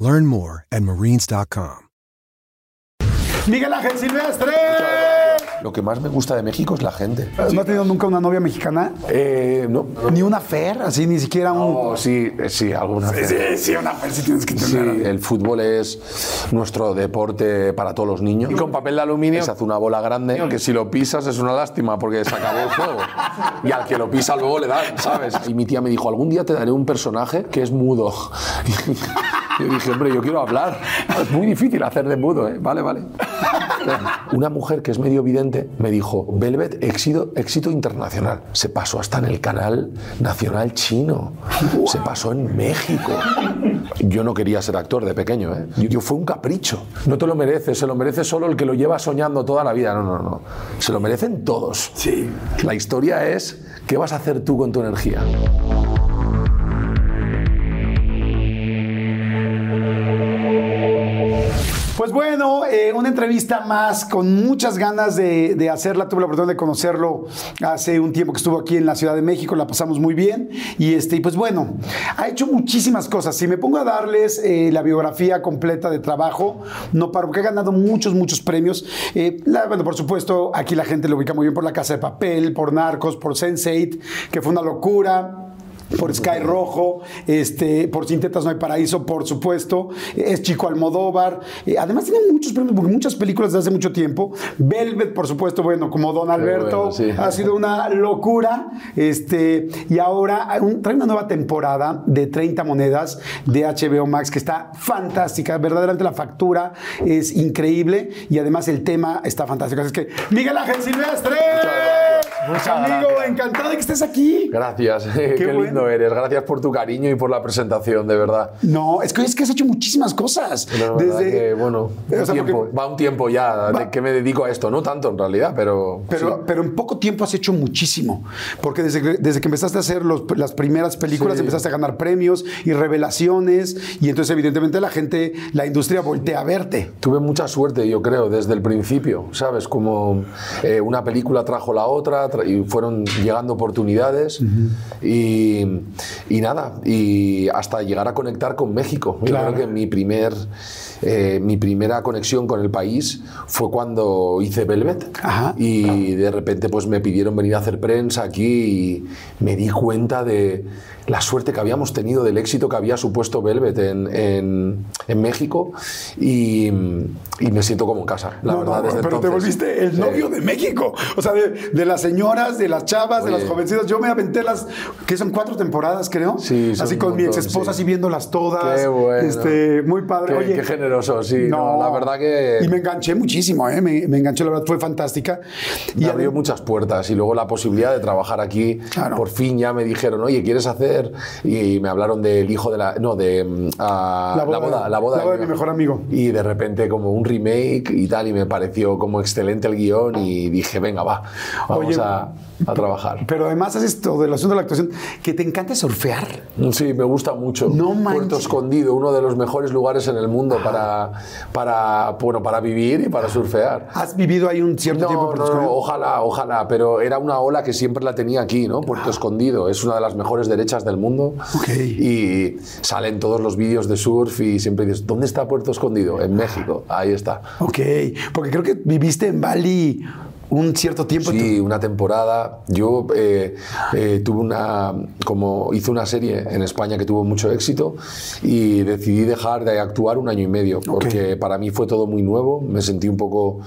Learn more at marines.com. Miguel Ángel Silvestre. Lo que más me gusta de México es la gente. ¿No has tenido nunca una novia mexicana? Eh, no. Ni una fer, así ni siquiera un. Oh, sí, eh, sí, alguna Sí, vez. sí, sí, una fer sí tienes que Sí, tener. el fútbol es nuestro deporte para todos los niños. Y con papel de aluminio se hace una bola grande que si lo pisas es una lástima porque se acabó el juego. Y al que lo pisa luego le dan, ¿sabes? Y mi tía me dijo, algún día te daré un personaje que es mudo. Y yo dije, hombre, yo quiero hablar. Es muy difícil hacer de mudo, ¿eh? Vale, vale. Una mujer que es medio vidente me dijo, Velvet, éxito, éxito internacional. Se pasó hasta en el canal nacional chino. Se pasó en México. Yo no quería ser actor de pequeño, ¿eh? Yo, yo fue un capricho. No te lo mereces, se lo merece solo el que lo lleva soñando toda la vida. No, no, no. Se lo merecen todos. Sí. La historia es, ¿qué vas a hacer tú con tu energía? Pues bueno, eh, una entrevista más con muchas ganas de, de hacerla. Tuve la oportunidad de conocerlo hace un tiempo que estuvo aquí en la Ciudad de México, la pasamos muy bien. Y este, y pues bueno, ha hecho muchísimas cosas. Si me pongo a darles eh, la biografía completa de trabajo, no paro, porque ha ganado muchos, muchos premios. Eh, la- bueno, por supuesto, aquí la gente lo ubica muy bien por La Casa de Papel, por Narcos, por Sense8, que fue una locura por Sky Rojo, este, por Sin Tetas No hay Paraíso, por supuesto, es Chico Almodóvar, Eh, además tiene muchos premios, porque muchas películas de hace mucho tiempo, Velvet, por supuesto, bueno, como Don Alberto, bueno, sí. ha sido una locura, este, y ahora un- trae una nueva temporada de 30 monedas de HBO Max que está fantástica, verdaderamente la factura es increíble y además el tema está fantástico, así es que Miguel Ángel Silvestre, Muchas amigo, gracias. encantado de que estés aquí. Gracias, qué, bueno. lindo eres. Gracias por tu cariño y por la presentación, de verdad. No, es que, es que has hecho muchísimas cosas. La verdad que, bueno, O sea, tiempo, va un tiempo ya Va- de que me dedico a esto. No tanto en realidad, pero. pero, sí. pero en poco tiempo has hecho muchísimo. Porque desde, que- desde que empezaste a hacer los- las primeras películas, Sí. empezaste a ganar premios y revelaciones. Y entonces, evidentemente, la gente, la industria voltea a verte. Tuve mucha suerte, yo creo, desde el principio, ¿sabes? Como eh, una película trajo la otra tra- y fueron llegando oportunidades y, y nada, y hasta llegar a conectar con México. Yo Claro. creo que mi, primer, eh, mi primera conexión con el país fue cuando hice Velvet Ajá. y de repente pues me pidieron venir a hacer prensa aquí y me di cuenta de la suerte que habíamos tenido, del éxito que había supuesto Velvet en, en- en México y, y me siento como en casa, la No, verdad. no, pero te entonces. volviste el Sí. novio de México. O sea, de, de las señoras, de las chavas, de Oye. las jovencitas. Yo me aventé las, que son cuatro temporadas, creo. Sí, Así con mi ex montón, esposa, sí. así viéndolas todas. Qué bueno. Este, muy padre. Qué- Oye, qué generoso, sí, no, la verdad que- Y me enganché muchísimo, ¿eh? Me, me enganché, la verdad, fue fantástica. Me Y abrió adem- muchas puertas y luego la posibilidad de trabajar aquí. Claro. Por fin ya me dijeron, oye, ¿quieres hacer? Y me hablaron del hijo de la. No, de. mm, ah, La boda- la boda, la boda de mi mejor amigo. Y de repente, como un remake y tal, y me pareció como excelente el guion y dije, venga, va, vamos Oye, a, a trabajar. Pero además haces todo del asunto de la actuación, que te encanta surfear. Sí, me gusta mucho. No manches. Puerto Escondido, uno de los mejores lugares en el mundo para, para, bueno, para vivir y para surfear. ¿Has vivido ahí un cierto tiempo? No, en no, Puerto no, Escondido? ojalá, ojalá, pero era una ola que siempre la tenía aquí, ¿no? Puerto Escondido, es una de las mejores derechas del mundo. Ok. Y salen todos los vídeos de surf y siempre dices, ¿dónde está Puerto Escondido? En México, ahí está. Ok, porque creo que viviste en Bali un cierto tiempo. Sí, una temporada. Yo eh, eh, tuve una, como hice una serie en España que tuvo mucho éxito y decidí dejar de actuar un año y medio porque para mí fue todo muy nuevo. Me sentí un poco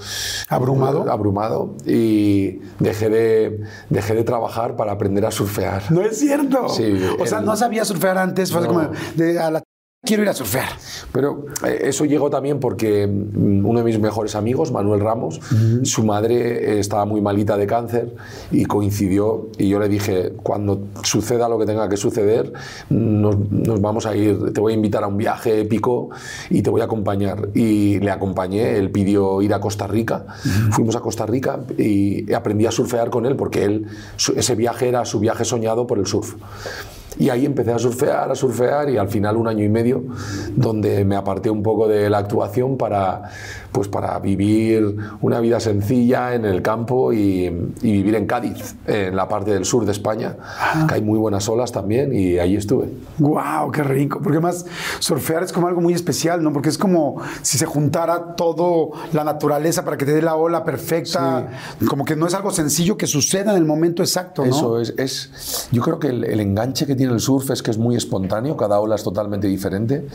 ¿Abrumado? abrumado y dejé de, dejé de trabajar para aprender a surfear. No es cierto. Sí, o sea, el- no sabía surfear antes. Fue No. como de a la quiero ir a surfear. Pero eh, eso llegó también porque mm, uno de mis mejores amigos, Manuel Ramos, su madre eh, estaba muy malita de cáncer y coincidió y yo le dije, cuando suceda lo que tenga que suceder, nos, nos vamos a ir, te voy a invitar a un viaje épico y te voy a acompañar. Y le acompañé, él pidió ir a Costa Rica, fuimos a Costa Rica y aprendí a surfear con él porque él, ese viaje era su viaje soñado por el surf. Y ahí empecé a surfear, a surfear y al final un año y medio donde me aparté un poco de la actuación para, pues para vivir una vida sencilla en el campo y, y vivir en Cádiz, en la parte del sur de España, que hay muy buenas olas también y ahí estuve. Wow, qué rico. Porque más surfear es como algo muy especial, ¿no? Porque es como si se juntara todo la naturaleza para que te dé la ola perfecta. Como que no es algo sencillo que suceda en el momento exacto, ¿no? Eso es, es. Yo creo que el, el enganche que tiene el surf es que es muy espontáneo, cada ola es totalmente diferente.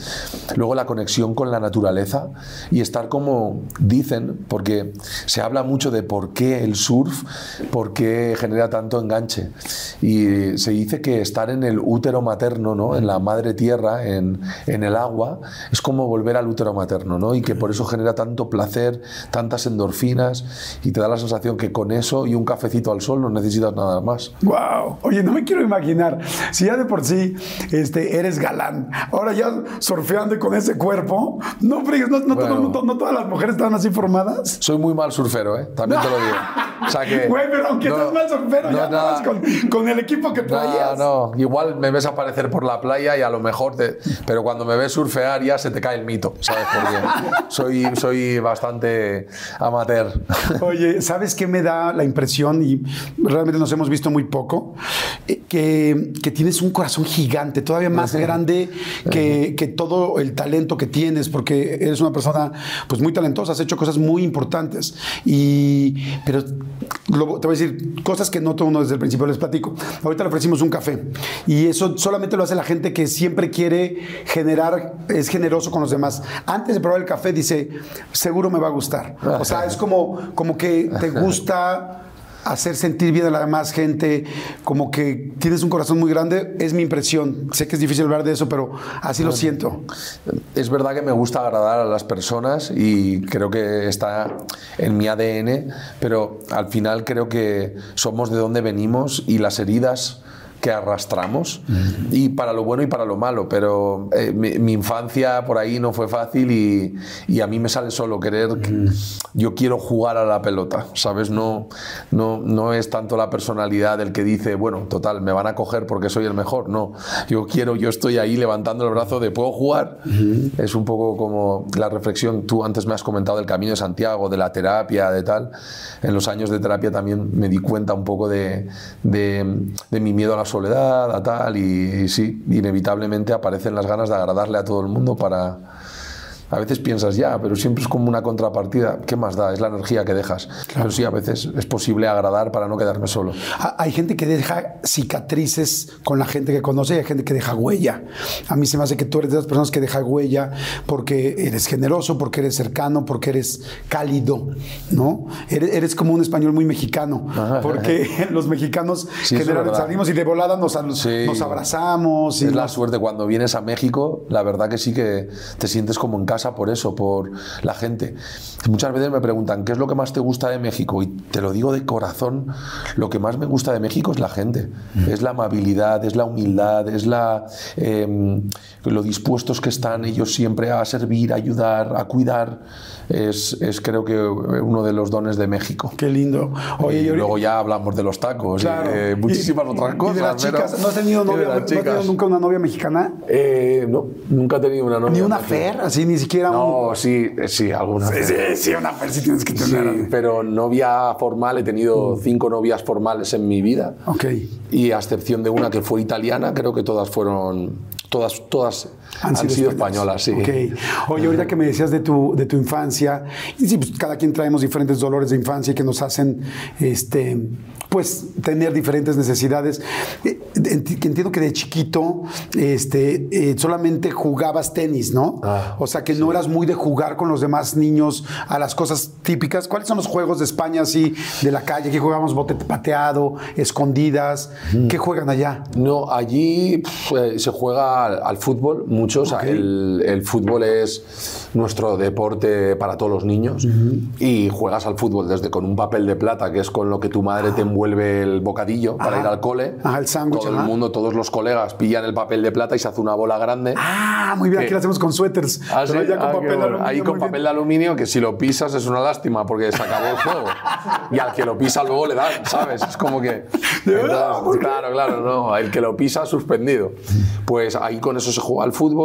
Luego la conexión con la naturaleza y estar como dicen, porque se habla mucho de por qué el surf, por qué genera tanto enganche. Y se dice que estar en el útero materno, ¿no? en la madre tierra, en, en el agua, es como volver al útero materno, ¿no? y que por eso genera tanto placer, tantas endorfinas, y te da la sensación que con eso y un cafecito al sol no necesitas nada más. Wow. Oye, no me quiero imaginar. Si ya de por sí este, eres galán, ahora ya surfeando con ese cuerpo, no no, no, Bueno. no- no todas las mujeres están así formadas. Soy muy mal surfero, ¿eh? También te lo digo. O sea que, Güey, pero aunque no- seas mal surfero, no, ya con, con el equipo que No, traías. no, igual me ves aparecer por la playa y a lo mejor te... Pero cuando me ves surfear ya se te cae el mito, ¿sabes? Porque soy, soy bastante amateur. Oye, ¿sabes qué me da la impresión? Y realmente nos hemos visto muy poco. eh, Que, que tienes un corazón gigante, todavía más grande que, que todo el talento que tienes, porque eres una persona pues muy talentosa, has hecho cosas muy importantes. Y, pero lo- te voy a decir cosas que no todo uno desde el principio les platico. Ahorita le ofrecimos un café y eso solamente lo hace la gente que siempre quiere generar, es generoso con los demás. Antes de probar el café dice, seguro me va a gustar. O sea, es como, como que te gusta hacer sentir bien a la demás gente, como que tienes un corazón muy grande, es mi impresión. Sé que es difícil hablar de eso, pero así lo siento. Es verdad que me gusta agradar a las personas y creo que está en mi ADN, pero al final creo que somos de donde venimos y las heridas que arrastramos y para lo bueno y para lo malo pero eh, mi, mi infancia por ahí no fue fácil y, y a mí me sale solo querer yo quiero jugar a la pelota sabes no no no es tanto la personalidad del que dice bueno total me van a coger porque soy el mejor no. Yo quiero yo estoy ahí levantando el brazo de puedo jugar es un poco como la reflexión tú antes me has comentado del camino de Santiago de la terapia de tal. En los años de terapia también me di cuenta un poco de, de, de mi miedo a la soledad a tal y, sí inevitablemente aparecen las ganas de agradarle a todo el mundo para a veces piensas ya, pero siempre es como una contrapartida. ¿Qué más da? Es la energía que dejas. Pero sí, a veces es posible agradar para no quedarme solo. Ha- Hay gente que deja cicatrices con la gente que conoce y hay gente que deja huella. A mí se me hace que tú eres de las personas que deja huella porque eres generoso, porque eres cercano, porque eres cálido, ¿no? Eres, eres como un español muy mexicano, porque los mexicanos Sí, generalmente salimos y de volada nos, Sí. nos abrazamos. Y Es la nos- suerte cuando vienes a México, la verdad que sí que te sientes como en casa por eso, por la gente. Muchas veces me preguntan, ¿qué es lo que más te gusta de México? Y te lo digo de corazón, lo que más me gusta de México es la gente, es la amabilidad, es la humildad, es la, eh, lo dispuestos que están ellos siempre a servir, a ayudar, a cuidar. Es, es creo que uno de los dones de México. Qué lindo. Oye, y yo- luego ya hablamos de los tacos claro. y de muchísimas Y- otras y cosas. de las pero- chicas, ¿no has tenido, y novia, ¿no has tenido nunca una novia mexicana? Eh, no, nunca he tenido una novia. Ni una fer, así ni siquiera un... No, sí, eh, sí, alguna. Sí, sí, sí, una sí tienes que tener. Sí, pero novia formal, he tenido Mm. cinco novias formales en mi vida. Ok. Y a excepción de una que fue italiana, creo que todas fueron. Todas, todas han, sido, españolas, sí. Ok. Oye, ahorita que me decías de tu, de tu infancia, y sí, pues cada quien traemos diferentes dolores de infancia que nos hacen, este, pues, tener diferentes necesidades. Eh, enti- que entiendo que de chiquito, este, eh, solamente jugabas tenis, ¿no? Ah, o sea, que no eras muy de jugar con los demás niños a las cosas típicas. ¿Cuáles son los juegos de España así, de la calle? ¿Qué jugamos? Bote pateado, escondidas. ¿Qué juegan allá? No, allí eh, se juega al, al fútbol mucho. O sea, el, el fútbol es nuestro deporte para todos los niños y juegas al fútbol desde con un papel de plata, que es con lo que tu madre te envuelve el bocadillo para ir al cole. Ajá, el sándwich, Todo el mundo, todos los colegas pillan el papel de plata y se hace una bola grande. Ah, muy bien, aquí ¿Qué? lo hacemos con suéteres. Ah, sí? ya con Ah, papel bueno. aluminio, Ahí con bien. papel de aluminio que si lo pisas es una lástima porque se acabó el juego. y al que lo pisa luego le dan, ¿sabes? Es como que... Entonces, claro, claro, no. El que lo pisa suspendido. Pues ahí con eso se juega al fútbol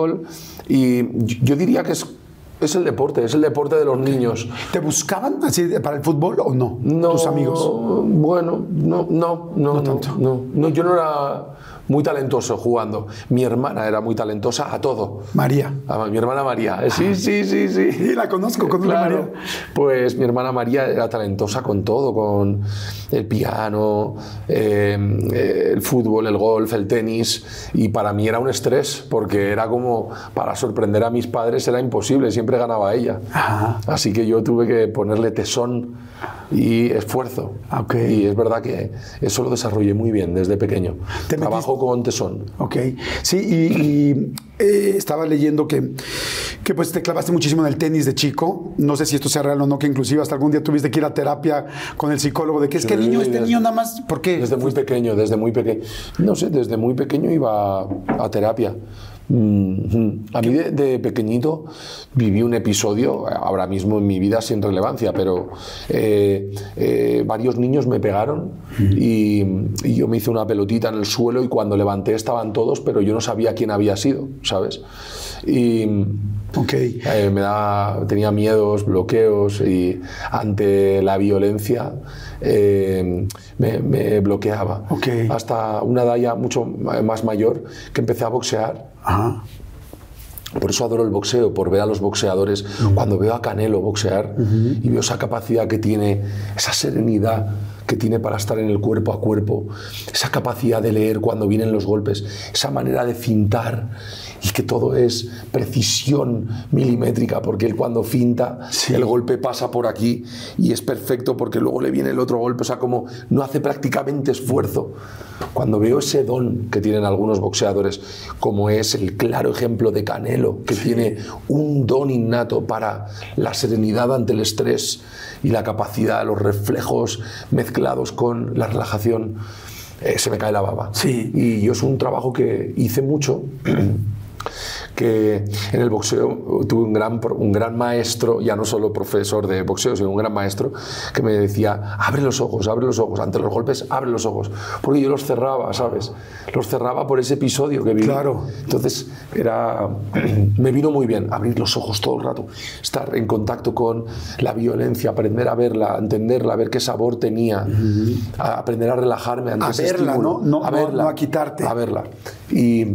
y yo- diría que es, es el deporte, es el deporte de los niños. ¿Te buscaban así para el fútbol o no? No, Tus amigos. Bueno, no, no, no, no, tanto. no, no, yo no era muy talentoso jugando. Mi hermana era muy talentosa a todo. María. Ah, mi hermana María. Eh, Sí, sí, sí, sí. Sí, la conozco, a Claro. María. Pues mi hermana María era talentosa con todo, con el piano, eh, el fútbol, el golf, el tenis. Y para mí era un estrés, porque era como para sorprender a mis padres era imposible, siempre ganaba ella. Así que yo tuve que ponerle tesón y esfuerzo. Ok. Y es verdad que eso lo desarrollé muy bien desde pequeño. ¿Te Trabajo con tesón. Ok, sí, y, y, eh, estaba leyendo que, que pues te clavaste muchísimo en el tenis de chico. No sé si esto sea real o no, que inclusive hasta algún día tuviste que ir a terapia con el psicólogo de que es que niño, este niño nada más, ¿por qué? Desde muy pequeño, desde muy pequeño. No sé, desde muy pequeño iba a terapia. A mí de, de pequeñito viví un episodio, ahora mismo en mi vida sin relevancia, pero eh, eh, varios niños me pegaron y, y yo me hice una pelotita en el suelo y cuando levanté estaban todos, pero yo no sabía quién había sido, ¿sabes? Y Ok, eh, me da, tenía miedos, bloqueos y ante la violencia eh, me, me bloqueaba. Ok. Hasta una edad ya mucho más mayor que empecé a boxear. ajá, Por eso adoro el boxeo, por ver a los boxeadores. Cuando veo a Canelo boxear y veo esa capacidad que tiene, esa serenidad que tiene para estar en el cuerpo a cuerpo, esa capacidad de leer cuando vienen los golpes, esa manera de fintar y que todo es precisión milimétrica, porque él cuando finta, Sí. el golpe pasa por aquí y es perfecto porque luego le viene el otro golpe, o sea, como no hace prácticamente esfuerzo. Cuando veo ese don que tienen algunos boxeadores, como es el claro ejemplo de Canelo, que tiene un don innato para la serenidad ante el estrés y la capacidad, los reflejos mezclados con la relajación, eh, se me cae la baba. Sí. Y yo es un trabajo que hice mucho. que en el boxeo tuve un gran, un gran maestro, ya no solo profesor de boxeo, sino un gran maestro, que me decía, abre los ojos, abre los ojos, ante los golpes, abre los ojos, porque yo los cerraba, ¿sabes? Los cerraba por ese episodio que viví. Claro. Entonces, era, me vino muy bien abrir los ojos todo el rato, estar en contacto con la violencia, aprender a verla, a entenderla, a ver qué sabor tenía, a aprender a relajarme ante A ese verla, estímulo, ¿no? No- a no- verla, no a quitarte. a verla. Y,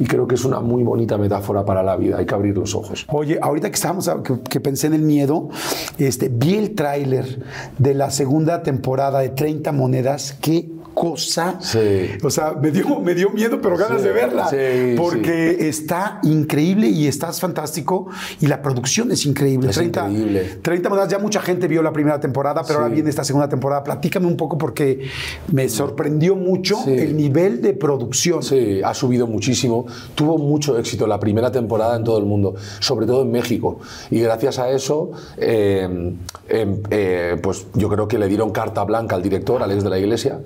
y creo que es una muy bonita metáfora para la vida, hay que abrir los ojos. Oye, ahorita que estábamos, que, pensé en el miedo, este, vi el tráiler de la segunda temporada de 30 monedas. Qué cosa. Sí. O sea, me dio, me dio miedo, pero ganas Sí, de verla. sí, porque está increíble y estás fantástico. Y la producción es increíble. Es increíble. 30 monedas, ya mucha gente vio la primera temporada, pero ahora viene esta segunda temporada. Platícame un poco porque me sorprendió mucho el nivel de producción. Sí, ha subido muchísimo. Tuvo mucho éxito la primera temporada en todo el mundo, sobre todo en México. Y gracias a eso, eh, eh, eh, pues yo creo que le dieron carta blanca al director, Alex de la Iglesia,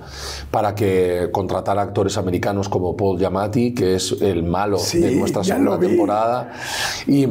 para que contratara actores americanos como Paul Giamatti, que es el malo Sí, de nuestra segunda temporada. Y,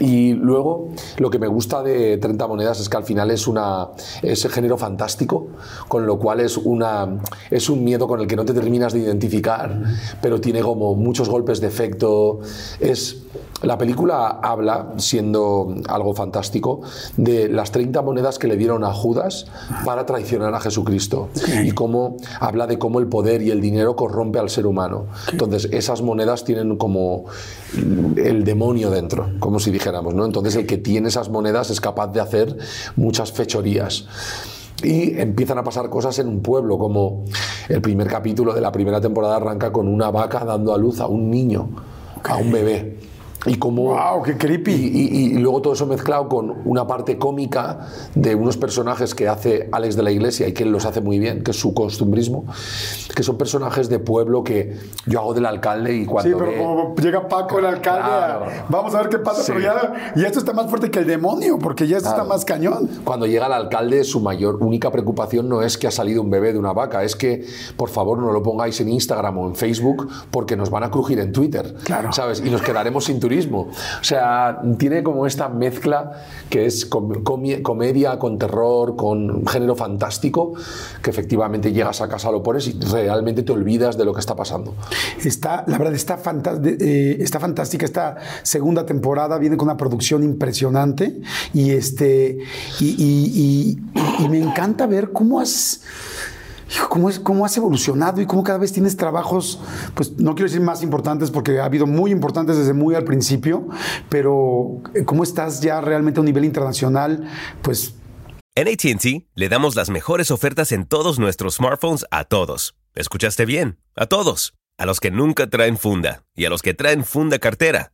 y luego, lo que me gusta de 30 monedas es que al final es, una, es género fantástico, con lo cual es, una, es un miedo con el que no te terminas de identificar, pero tiene como muchos golpes de efecto. Es, la película habla, siendo algo fantástico, de las 30 monedas que le dieron a Judas para traicionar a Jesucristo y cómo habla de cómo el poder y el dinero corrompe al ser humano. Entonces, esas monedas tienen como el demonio dentro, como si dijéramos, ¿no? Entonces, el que tiene esas monedas es capaz de hacer muchas fechorías. Y empiezan a pasar cosas en un pueblo, como el primer capítulo de la primera temporada arranca con una vaca dando a luz a un niño, a un bebé. Y cómo... ¡Wow, qué creepy! Y, y- y luego todo eso mezclado con una parte cómica de unos personajes que hace Alex de la Iglesia y que él los hace muy bien, que es su costumbrismo, que son personajes de pueblo que yo hago del alcalde y Sí, cuando pero ve- como llega Paco, el alcalde, Claro. vamos a ver qué pasa, Sí. pero ya, y esto está más fuerte que el demonio, porque ya esto está Claro. más cañón. Cuando llega el alcalde, su mayor, única preocupación no es que ha salido un bebé de una vaca, es que, por favor, no lo pongáis en Instagram o en Facebook porque nos van a crujir en Twitter, Claro. ¿sabes? Y nos quedaremos sin turismo. O sea, tiene como esta mezcla que es comedia con terror, con género fantástico, que efectivamente llegas a casa, lo pones y realmente te olvidas de lo que está pasando. Está, la verdad, está, eh, está fantástica esta segunda temporada, viene con una producción impresionante y este y me encanta ver cómo has cómo, es, cómo has evolucionado y cómo cada vez tienes trabajos, pues no quiero decir más importantes porque ha habido muy importantes desde muy al principio, pero eh, cómo estás ya realmente a un nivel internacional, pues En ATT le damos las mejores ofertas en todos nuestros smartphones a todos. ¿Escuchaste bien? A todos. A los que nunca traen funda y a los que traen funda cartera.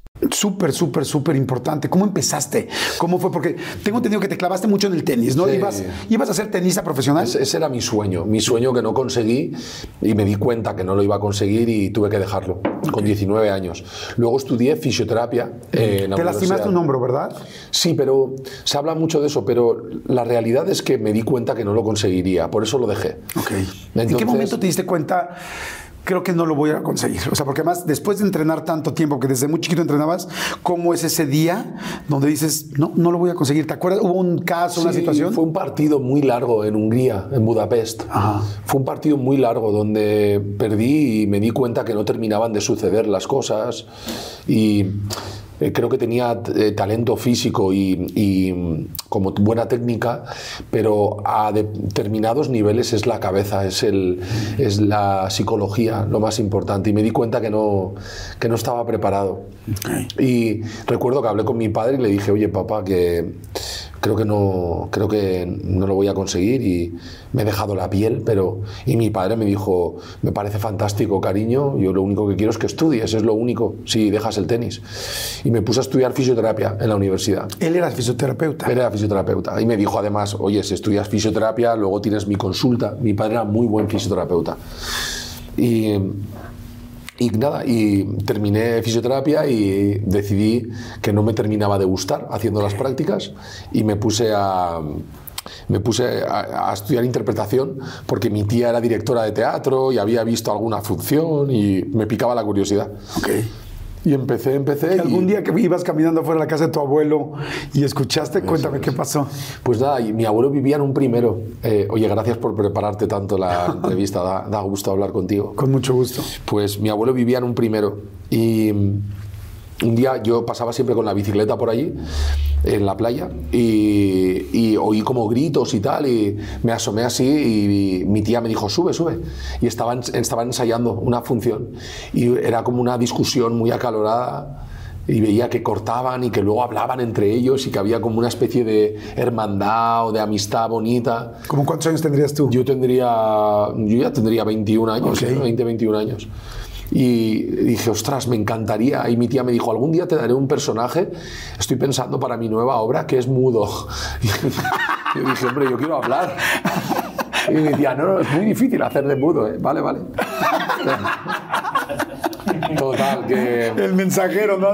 Súper, súper, súper importante. ¿Cómo empezaste? ¿Cómo fue? Porque tengo entendido que te clavaste mucho en el tenis, ¿no? Sí. ¿Ibas, ¿Ibas a ser tenista profesional? Ese, ese era mi sueño, mi sueño que no conseguí y me di cuenta que no lo iba a conseguir y tuve que dejarlo con 19 años. Luego estudié fisioterapia. eh, en la Te lastimaste un hombro, ¿verdad? Sí, pero se habla mucho de eso, pero la realidad es que me di cuenta que no lo conseguiría, por eso lo dejé. ¿En qué momento te diste cuenta? Creo que no lo voy a conseguir. O sea, porque además, después de entrenar tanto tiempo, que desde muy chiquito entrenabas, ¿cómo es ese día donde dices, no, no lo voy a conseguir? ¿Te acuerdas? ¿Hubo un caso, una Sí, situación? Fue un partido muy largo en Hungría, en Budapest. Ajá. Fue un partido muy largo donde perdí y me di cuenta que no terminaban de suceder las cosas. Y eh, creo que tenía eh, talento físico y, y, mm, como buena técnica, pero a determinados niveles es la cabeza, es, el, es la psicología lo más importante. Y me di cuenta que no, que no estaba preparado. Y recuerdo que hablé con mi padre y le dije, oye papá, que creo que no, creo que no lo voy a conseguir y me he dejado la piel, pero... Y mi padre me dijo, me parece fantástico, cariño, yo lo único que quiero es que estudies, es lo único, si dejas el tenis. Y me puse a estudiar fisioterapia en la universidad. Él era fisioterapeuta. Él era fisioterapeuta y me dijo además, oye, si estudias fisioterapia, luego tienes mi consulta. Mi padre era muy buen fisioterapeuta. Y, y nada, y terminé fisioterapia y decidí que no me terminaba de gustar haciendo las prácticas y me puse a... Me puse a, a estudiar interpretación porque mi tía era directora de teatro y había visto alguna función y me picaba la curiosidad. Ok. Y empecé, empecé. Y y- algún día que ibas caminando afuera de la casa de tu abuelo y escuchaste, cuéntame qué pasó. Pues nada, mi abuelo vivía en un primero. Eh, oye, gracias por prepararte tanto la entrevista, da, da gusto hablar contigo. Con mucho gusto. Pues mi abuelo vivía en un primero y un día yo pasaba siempre con la bicicleta por allí, en la playa, y, y oí como gritos y tal, y me asomé así y mi tía me dijo, sube, sube. Y estaban, estaban ensayando una función y era como una discusión muy acalorada y veía que cortaban y que luego hablaban entre ellos y que había como una especie de hermandad o de amistad bonita. ¿Cómo cuántos años tendrías tú? Yo tendría, yo ya tendría 21 años, Ok. ¿eh? 20, 21 años. Y dije, ostras, me encantaría. Y mi tía me dijo, algún día te daré un personaje, estoy pensando para mi nueva obra, que es mudo. Y yo dije, hombre, yo quiero hablar. Y me decía, no, no, es muy difícil hacer de mudo, ¿eh? Vale, vale. Total, que... El mensajero, ¿no?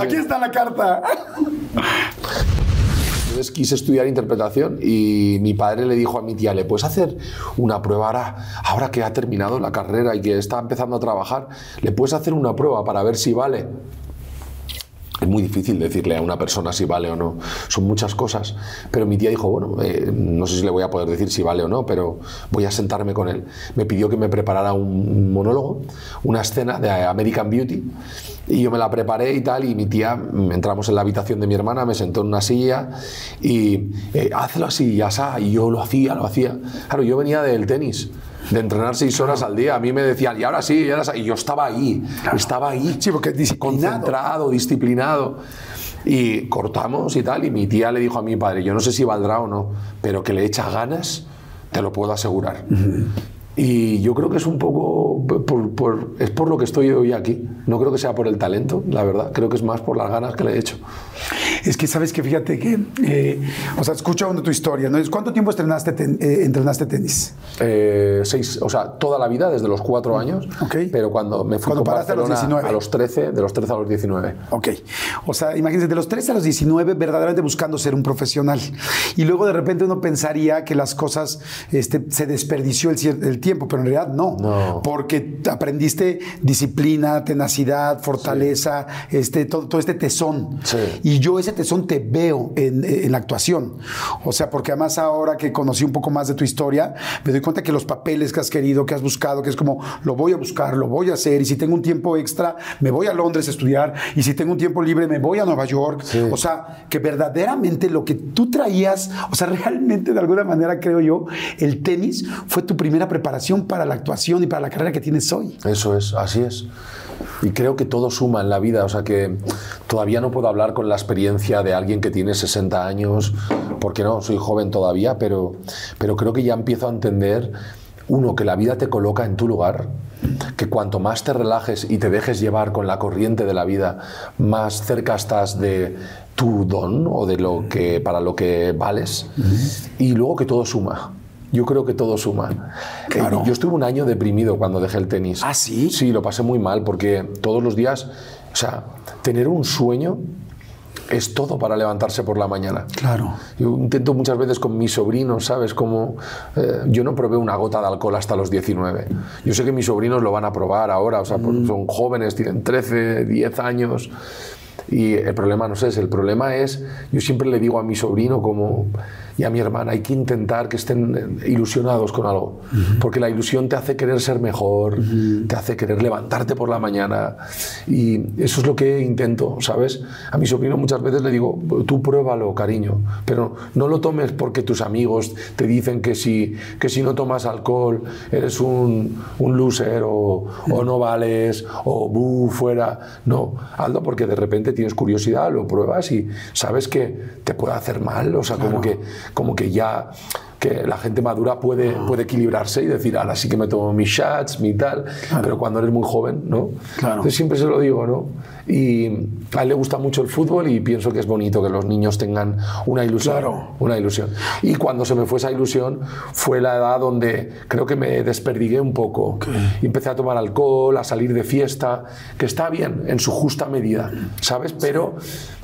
Aquí está la carta. Entonces quise estudiar interpretación y mi padre le dijo a mi tía, ¿le puedes hacer una prueba ahora, ahora que ha terminado la carrera y que está empezando a trabajar? ¿Le puedes hacer una prueba para ver si vale? Es muy difícil decirle a una persona si vale o no. Son muchas cosas. Pero mi tía dijo, bueno, eh, no sé si le voy a poder decir si vale o no, pero voy a sentarme con él. Me pidió que me preparara un monólogo, una escena de American Beauty. Y yo me la preparé y tal, y mi tía, entramos en la habitación de mi hermana, me sentó en una silla y eh, hazlo así, ya está. Y yo lo hacía, lo hacía. Claro, yo venía del tenis de entrenar seis horas al día. A mí me decían, y ahora sí, y, ahora y yo estaba ahí, estaba ahí, sí, porque concentrado, disciplinado. Y cortamos y tal, y mi tía le dijo a mi padre, yo no sé si valdrá o no, pero que le echa ganas, te lo puedo asegurar. Y yo creo que es un poco, por, es por lo que estoy hoy aquí. No creo que sea por el talento, la verdad. Creo que es más por las ganas que le he hecho. Es que sabes que fíjate que, eh, o sea, escuchando tu historia, ¿no? ¿Cuánto tiempo entrenaste, eh, entrenaste tenis? Eh, seis, o sea, toda la vida, desde los cuatro años. Ok. Pero cuando me fui cuando a los 19. A los 13, de los 13 a los 19. Ok. O sea, imagínate, de los 13 a los 19, verdaderamente buscando ser un profesional. Y luego de repente uno pensaría que las cosas, este, se desperdició el, el tiempo, pero en realidad no. No. Porque aprendiste disciplina, tenacidad, fortaleza, este, todo, todo este tesón. Sí. Y yo ese tesón te veo en, la actuación. O sea, porque además ahora que conocí un poco más de tu historia, me doy cuenta que los papeles que has querido, que has buscado, que es como, lo voy a buscar, lo voy a hacer, y si tengo un tiempo extra, me voy a Londres a estudiar, y si tengo un tiempo libre, me voy a Nueva York. O sea, que verdaderamente lo que tú traías, o sea, realmente de alguna manera creo yo, el tenis fue tu primera preparación para la actuación y para la carrera que tienes hoy. Eso es, así es. Y creo que todo suma en la vida, o sea que todavía no puedo hablar con la experiencia de alguien que tiene 60 años, porque no, soy joven todavía, pero, pero creo que ya empiezo a entender, uno, que la vida te coloca en tu lugar, que cuanto más te relajes y te dejes llevar con la corriente de la vida, más cerca estás de tu don o de lo que para lo que vales, y luego que todo suma. Yo creo que todo suma. Eh, yo estuve un año deprimido cuando dejé el tenis. ¿Ah, sí? Sí, lo pasé muy mal porque todos los días, o sea, tener un sueño es todo para levantarse por la mañana. Claro. Yo intento muchas veces con mis sobrinos, ¿sabes? Como eh, yo no probé una gota de alcohol hasta los 19. Yo sé que mis sobrinos lo van a probar ahora, o sea, mm. son jóvenes, tienen 13, 10 años. Y el problema no es el problema es, yo siempre le digo a mi sobrino como y a mi hermana, hay que intentar que estén ilusionados con algo, porque la ilusión te hace querer ser mejor, te hace querer levantarte por la mañana, y eso es lo que intento, ¿sabes? A mi sobrino muchas veces le digo, tú pruébalo, cariño, pero no lo tomes porque tus amigos te dicen que si, que si no tomas alcohol eres un, un loser o, o, no vales o buh, fuera. No, hazlo porque de repente tienes curiosidad, lo pruebas y sabes que te puede hacer mal, o sea, como que como que ya que la gente madura puede, ah. puede equilibrarse y decir, ahora sí que me tomo mis shots, mi tal, pero cuando eres muy joven, ¿no? Claro. Entonces siempre se lo digo, ¿no? Y a él le gusta mucho el fútbol y pienso que es bonito que los niños tengan una ilusión. Claro. Una ilusión. Y cuando se me fue esa ilusión fue la edad donde creo que me desperdigué un poco. Y empecé a tomar alcohol, a salir de fiesta, que está bien, en su justa medida, ¿sabes? Pero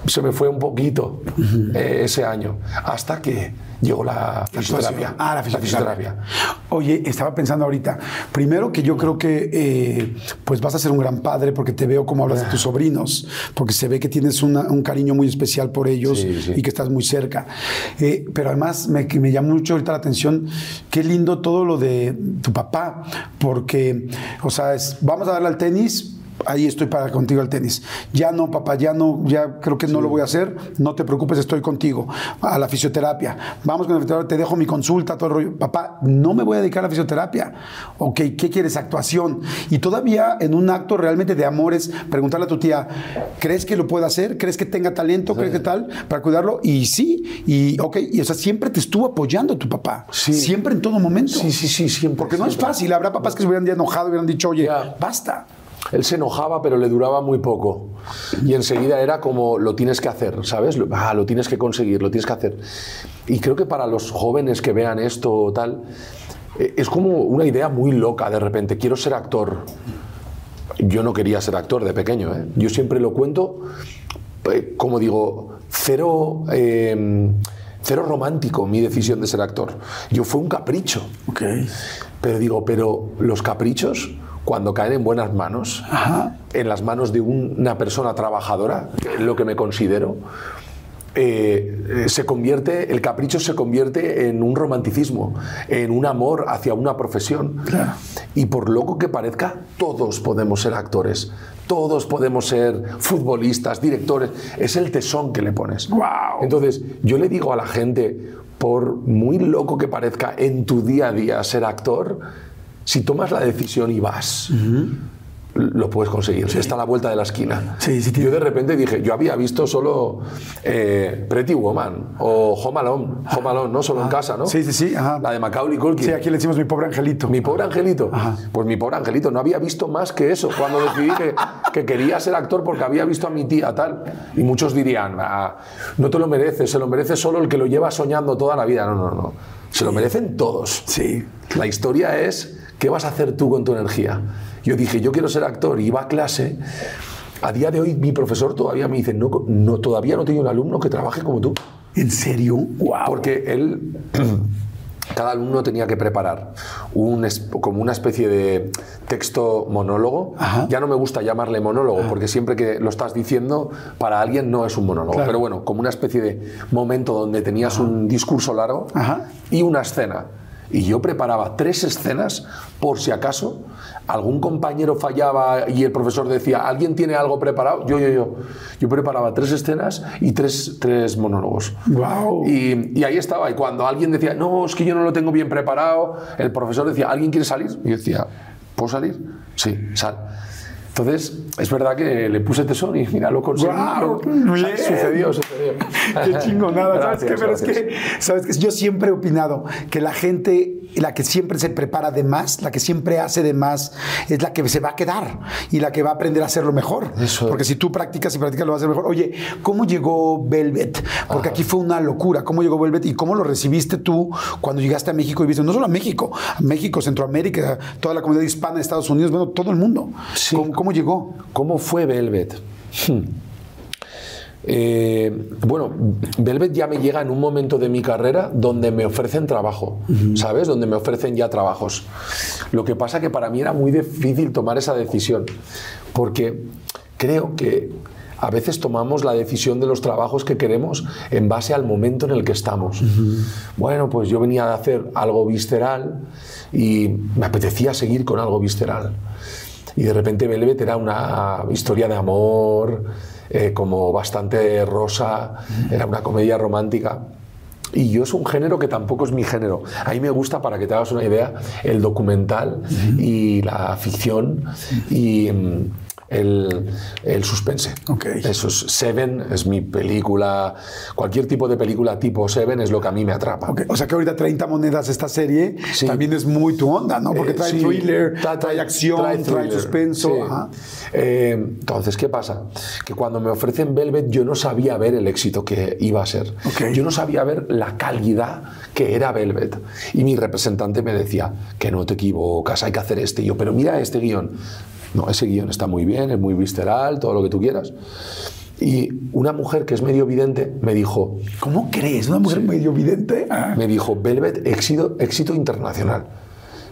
se me fue un poquito eh, ese año, hasta que llegó la fisioterapia. Ah, la fisioterapia. Oye, estaba pensando ahorita, primero que yo creo que eh, pues vas a ser un gran padre porque te veo como hablas de tus ah. sobrinos, porque se ve que tienes un cariño muy especial por ellos y que estás muy cerca. Eh, pero además me, me llamó mucho ahorita la atención, qué lindo todo lo de tu papá, porque, o sea, vamos a darle al tenis, ahí estoy para contigo al tenis. Ya no, papá, ya no, ya creo que no lo voy a hacer. No te preocupes, estoy contigo. A la fisioterapia. Vamos con la fisioterapia, te dejo mi consulta, todo el rollo. Papá, no me voy a dedicar a la fisioterapia. Ok, ¿qué quieres? Actuación. Y todavía en un acto realmente de amores, preguntarle a tu tía, ¿crees que lo pueda hacer? ¿Crees que tenga talento? ¿Crees que tal? Para cuidarlo. Y sí, y ok, y o sea, siempre te estuvo apoyando tu papá. Sí. Siempre en todo momento. Sí, sí, sí, siempre. Porque no es fácil. Habrá papás que se hubieran enojado y hubieran dicho, oye, basta. Él se enojaba, pero le duraba muy poco. Y enseguida era como, lo tienes que hacer, ¿sabes? Lo- Ah, lo tienes que conseguir, lo tienes que hacer. Y creo que para los jóvenes que vean esto o tal, eh, es como una idea muy loca de repente, quiero ser actor. Yo no quería ser actor de pequeño, ¿eh? Yo siempre lo cuento, eh, como digo, cero, eh, cero romántico mi decisión de ser actor. Yo fue un capricho. Ok. Pero digo, pero los caprichos, cuando caen en buenas manos, en las manos de un- una persona trabajadora, que es lo que me considero, eh, eh, se convierte, el capricho se convierte en un romanticismo, en un amor hacia una profesión. Y por loco que parezca, todos podemos ser actores, todos podemos ser futbolistas, directores. Es el tesón que le pones. Guau. Entonces, yo le digo a la gente, por muy loco que parezca en tu día a día ser actor, si tomas la decisión y vas, lo puedes conseguir. Está a la vuelta de la esquina. Sí, sí, yo de repente dije, yo había visto solo eh, Pretty Woman o Home Alone, Home Alone, ¿no? Solo en casa, ¿no? Ah. Sí, sí, sí, ajá. La de Macaulay Culkin. Sí, aquí le decimos mi pobre angelito. Mi pobre angelito. Ajá. Pues mi pobre angelito, no había visto más que eso cuando decidí que, que quería ser actor porque había visto a mi tía tal. Y muchos dirían, "Ah, no te lo mereces, se lo merece solo el que lo lleva soñando toda la vida. No, no, no. Se lo merecen todos. Sí. La historia es, ¿qué vas a hacer tú con tu energía? Yo dije, yo quiero ser actor y iba a clase. A día de hoy mi profesor todavía me dice, no, no, todavía no tengo un alumno que trabaje como tú. ¿En serio? Wow. Porque él, cada alumno tenía que preparar un, como una especie de texto monólogo. Ajá. Ya no me gusta llamarle monólogo, porque siempre que lo estás diciendo, para alguien no es un monólogo. Claro. Pero bueno, como una especie de momento donde tenías un discurso largo Ajá. y una escena. Y yo preparaba tres escenas por si acaso algún compañero fallaba y el profesor decía, ¿alguien tiene algo preparado? Yo, yo, yo. Yo preparaba tres escenas y tres, tres monólogos. Guau. Y, y ahí estaba. Y cuando alguien decía, no, es que yo no lo tengo bien preparado, el profesor decía, ¿alguien quiere salir? Y yo decía, ¿puedo salir? Sí, sal. Entonces, es verdad que le puse tesón y mira, lo conseguí. Bien. Sucedió, sucedió. Qué chingonada. ¿Sabes qué? Pero es que, ¿sabes qué? Yo siempre he opinado que la gente, la que siempre se prepara de más, la que siempre hace de más, es la que se va a quedar y la que va a aprender a hacerlo mejor. Eso. Porque si tú practicas y practicas, lo vas a hacer mejor. Oye, ¿cómo llegó Velvet? Porque aquí fue una locura. ¿Cómo llegó Velvet y cómo lo recibiste tú cuando llegaste a México y viste, no solo a México, a México, Centroamérica, toda la comunidad hispana de Estados Unidos, bueno, todo el mundo? Sí. ¿Cómo, cómo llegó? ¿Cómo fue Velvet? Hmm. Eh, bueno, Velvet ya me llega en un momento de mi carrera donde me ofrecen trabajo, ¿sabes? Donde me ofrecen ya trabajos. Lo que pasa que para mí era muy difícil tomar esa decisión, porque creo que a veces tomamos la decisión de los trabajos que queremos en base al momento en el que estamos. Bueno, pues yo venía de hacer algo visceral y me apetecía seguir con algo visceral. Y de repente Velvet era una historia de amor, eh, como bastante rosa, era una comedia romántica. Y yo es un género que tampoco es mi género. A mí me gusta, para que te hagas una idea, el documental y la ficción y mm, el, el suspense. Ok. Eso es Seven, es mi película. Cualquier tipo de película tipo Seven es lo que a mí me atrapa. Ok, O sea que ahorita 30 monedas esta serie Sí. también es muy tu onda, ¿no? Porque Eh, trae sí, thriller, tra- trae, acción, trae, thriller, suspenso. sí. ajá. Eh, entonces, ¿qué pasa? Que cuando me ofrecen Velvet yo no sabía ver el éxito que iba a ser. Ok. Yo no sabía ver la calidad que era Velvet. Y mi representante me decía, que no te equivocas, hay que hacer este. Y yo, pero mira este guion. No, ese guion está muy bien, es muy visceral, todo lo que tú quieras. Y una mujer que es medio vidente me dijo, ¿Cómo crees? Una mujer medio vidente. Ah. me dijo, Velvet, éxito, éxito internacional.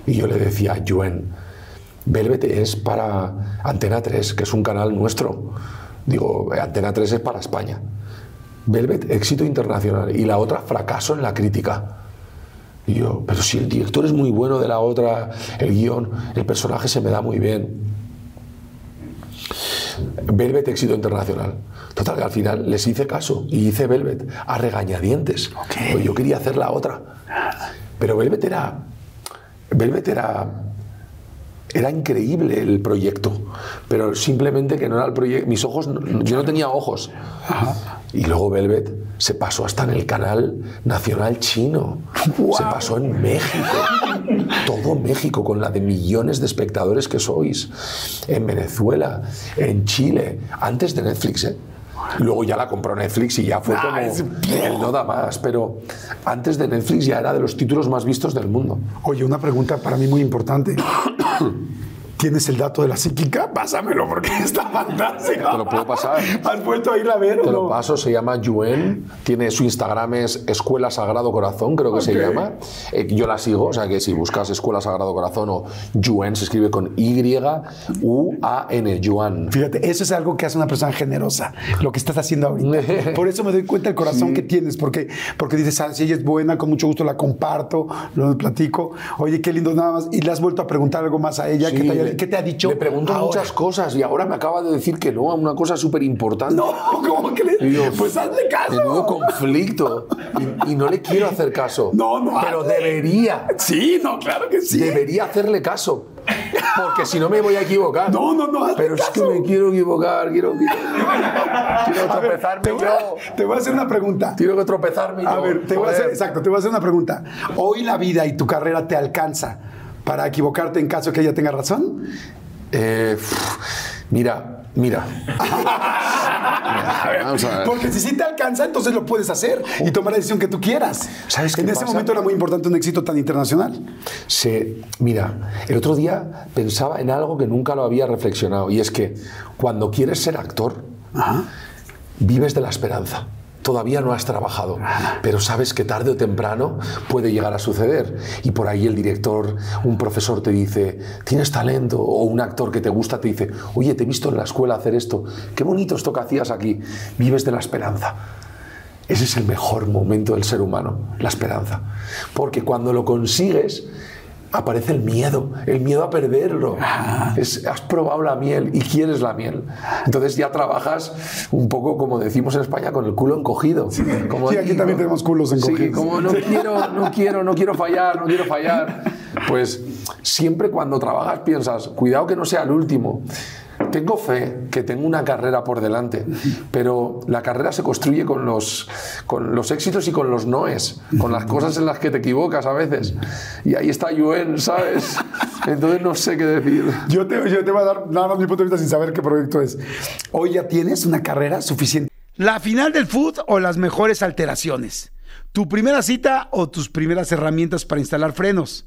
Y yo le decía, Joen, Velvet es para Antena 3, que es un canal nuestro. Digo, Antena 3 es para España. Velvet, éxito internacional. Y la otra, fracaso en la crítica. Y yo, pero si el director es muy bueno de la otra, el guion, el personaje se me da muy bien. Velvet éxito internacional. Total, que al final les hice caso y hice Velvet a regañadientes. Pues yo quería hacer la otra. Pero Velvet era. Velvet era. Era increíble el proyecto, pero simplemente que no era el proyecto. Mis ojos, yo no tenía ojos. Y luego Velvet se pasó hasta en el canal nacional chino. Se pasó en México. todo México, con la de millones de espectadores que sois, en Venezuela, en Chile, antes de Netflix, ¿eh? Luego ya la compró Netflix y ya fue Ah, como el no da más, pero antes de Netflix ya era de los títulos más vistos del mundo. Oye, una pregunta para mí muy importante. ¿Tienes el dato de la psíquica? Pásamelo porque está fantástico. Te lo puedo pasar. ¿Has vuelto a irla a ver o Te no? lo paso, se llama Yuen, tiene su Instagram es Escuela Sagrado Corazón, creo que se llama. Eh, yo la sigo, o sea que si buscas Escuela Sagrado Corazón o Yuen, se escribe con Y-U-A-N, Yuan. Fíjate, eso es algo que hace una persona generosa, lo que estás haciendo ahorita. Por eso me doy cuenta del corazón que tienes, porque, porque dices, ah, si ella es buena, con mucho gusto la comparto, lo platico. Oye, qué lindo nada más. Y le has vuelto a preguntar algo más a ella. Sí, ¿Qué, te, le- qué te ha dicho? Le pregunto ahora? muchas cosas y ahora me acaba de decir que no a una cosa súper importante. No, ¿cómo crees? Yo, pues hazle caso. Menudo conflicto. Y, y no le quiero hacer caso. No, no Pero hazle. debería. Sí, no, claro que sí. Debería hacerle caso. Porque si no me voy a equivocar. No, no, no, Pero es que me quiero equivocar. Quiero, quiero, quiero A ver, tropezarme te, voy a, te voy a hacer una pregunta. Quiero que tropezarme A yo. ver, te voy a hacer, exacto, te voy a hacer una pregunta. ¿Hoy la vida y tu carrera te alcanza para equivocarte en caso que ella tenga razón? Eh, mira, mira. Mira, Vamos a ver. Porque si sí te alcanza, entonces lo puedes hacer y tomar la decisión que tú quieras. ¿Sabes En ese pasa? momento era muy importante un éxito tan internacional. Se, mira, el otro día pensaba en algo que nunca lo había reflexionado y es que cuando quieres ser actor, vives de la esperanza. Todavía no has trabajado, pero sabes que tarde o temprano puede llegar a suceder. Y por ahí el director, un profesor te dice, tienes talento, o un actor que te gusta te dice, oye, te he visto en la escuela hacer esto, qué bonito esto que hacías aquí. Vives de la esperanza. Ese es el mejor momento del ser humano, la esperanza. Porque cuando lo consigues, aparece el miedo, el miedo a perderlo. Es- has probado la miel y quieres la miel. Entonces ya trabajas un poco, como decimos en España, con el culo encogido. Como Sí, aquí también tenemos culos encogidos. Sí, como no quiero, no quiero, no quiero fallar, no quiero fallar. Pues siempre cuando trabajas piensas, cuidado que no sea el último. Tengo fe que tengo una carrera por delante, pero la carrera se construye con los, con los éxitos y con los noes, con las cosas en las que te equivocas a veces. Y ahí está Yuen, ¿sabes? Entonces no sé qué decir. Yo te, yo te voy a dar nada más mi punto de vista sin saber qué proyecto es. Hoy ya tienes una carrera suficiente. La final del food o las mejores alteraciones. Tu primera cita o tus primeras herramientas para instalar frenos.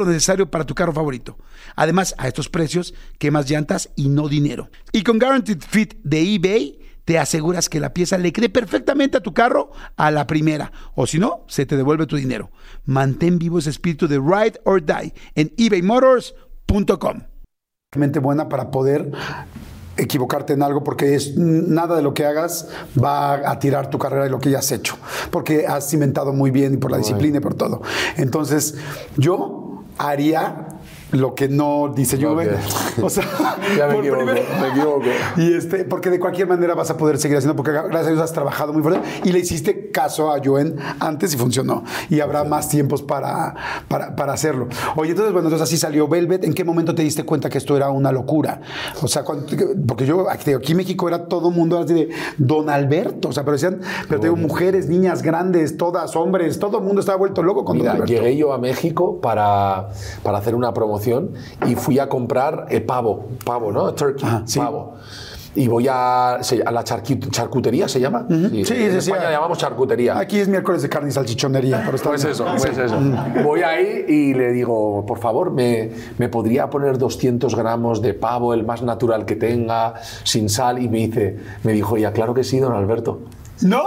lo necesario para tu carro favorito. Además, a estos precios, quemas llantas y no dinero. Y con Guaranteed Fit de eBay, te aseguras que la pieza le quede perfectamente a tu carro a la primera. O si no, se te devuelve tu dinero. Mantén vivo ese espíritu de Ride or Die en ebaymotors.com. Mente buena para poder equivocarte en algo porque es nada de lo que hagas va a tirar tu carrera y lo que ya has hecho porque has cimentado muy bien y por la disciplina y por todo entonces yo haría lo que no dice Juve o sea Ya me equivoco, primera- me equivoco. y este, porque de cualquier manera vas a poder seguir haciendo, porque gracias a Dios has trabajado muy fuerte y le hiciste caso a Joen antes y funcionó. Y habrá más tiempos para, para, para hacerlo. Oye, entonces, bueno, entonces así salió Velvet. ¿En qué momento te diste cuenta que esto era una locura? O sea, cuando- porque yo, aquí aquí en México era todo mundo así de Don Alberto. O sea, pero decían, pero te digo, mujeres, niñas grandes, todas, hombres, todo el mundo estaba vuelto loco con Don Mira, Alberto. llegué yo a México para, para hacer una promoción y fui a comprar eh, pavo, pavo, ¿no? Turkey, Ajá, sí. pavo. Y voy a, a la charcutería, ¿se llama? Sí, en sí, sí, España sí. llamamos charcutería. Aquí es miércoles de carne y salchichonería. Pero está Pues bien. eso, pues eso. Voy ahí y le digo, por favor, ¿me, ¿me podría poner 200 gramos de pavo, el más natural que tenga, sin sal? Y me dice, me dijo, ya, claro que sí, don Alberto. ¡No!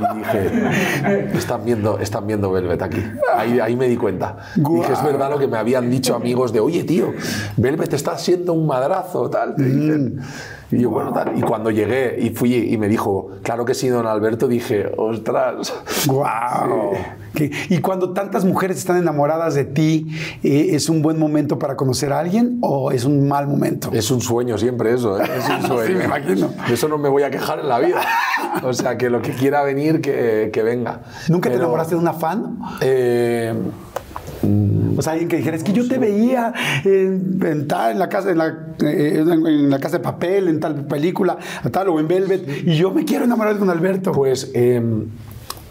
Y dije, están viendo, están viendo Velvet aquí. Ahí, ahí me di cuenta. Guau. Dije, es verdad lo que me habían dicho amigos de, oye, tío, Velvet está siendo un madrazo, tal. Te dicen. Y yo, bueno, tal. Y cuando llegué y fui y me dijo, claro que sí, don Alberto, dije, ostras. ¡Guau! Y cuando tantas mujeres están enamoradas de ti, eh, ¿es un buen momento para conocer a alguien o es un mal momento? Es un sueño siempre eso, ¿eh? es un sueño. Sí, me imagino. De eso no me voy a quejar en la vida. O sea, que lo que quiera venir, que, que venga. ¿Nunca te enamoraste de una fan? eh, sea, alguien que dijera, es que yo te veía en, en tal, en la casa, en la, eh, en- la casa de papel, en tal película, tal, o en Velvet, y yo me quiero enamorar de don Alberto. Pues, eh,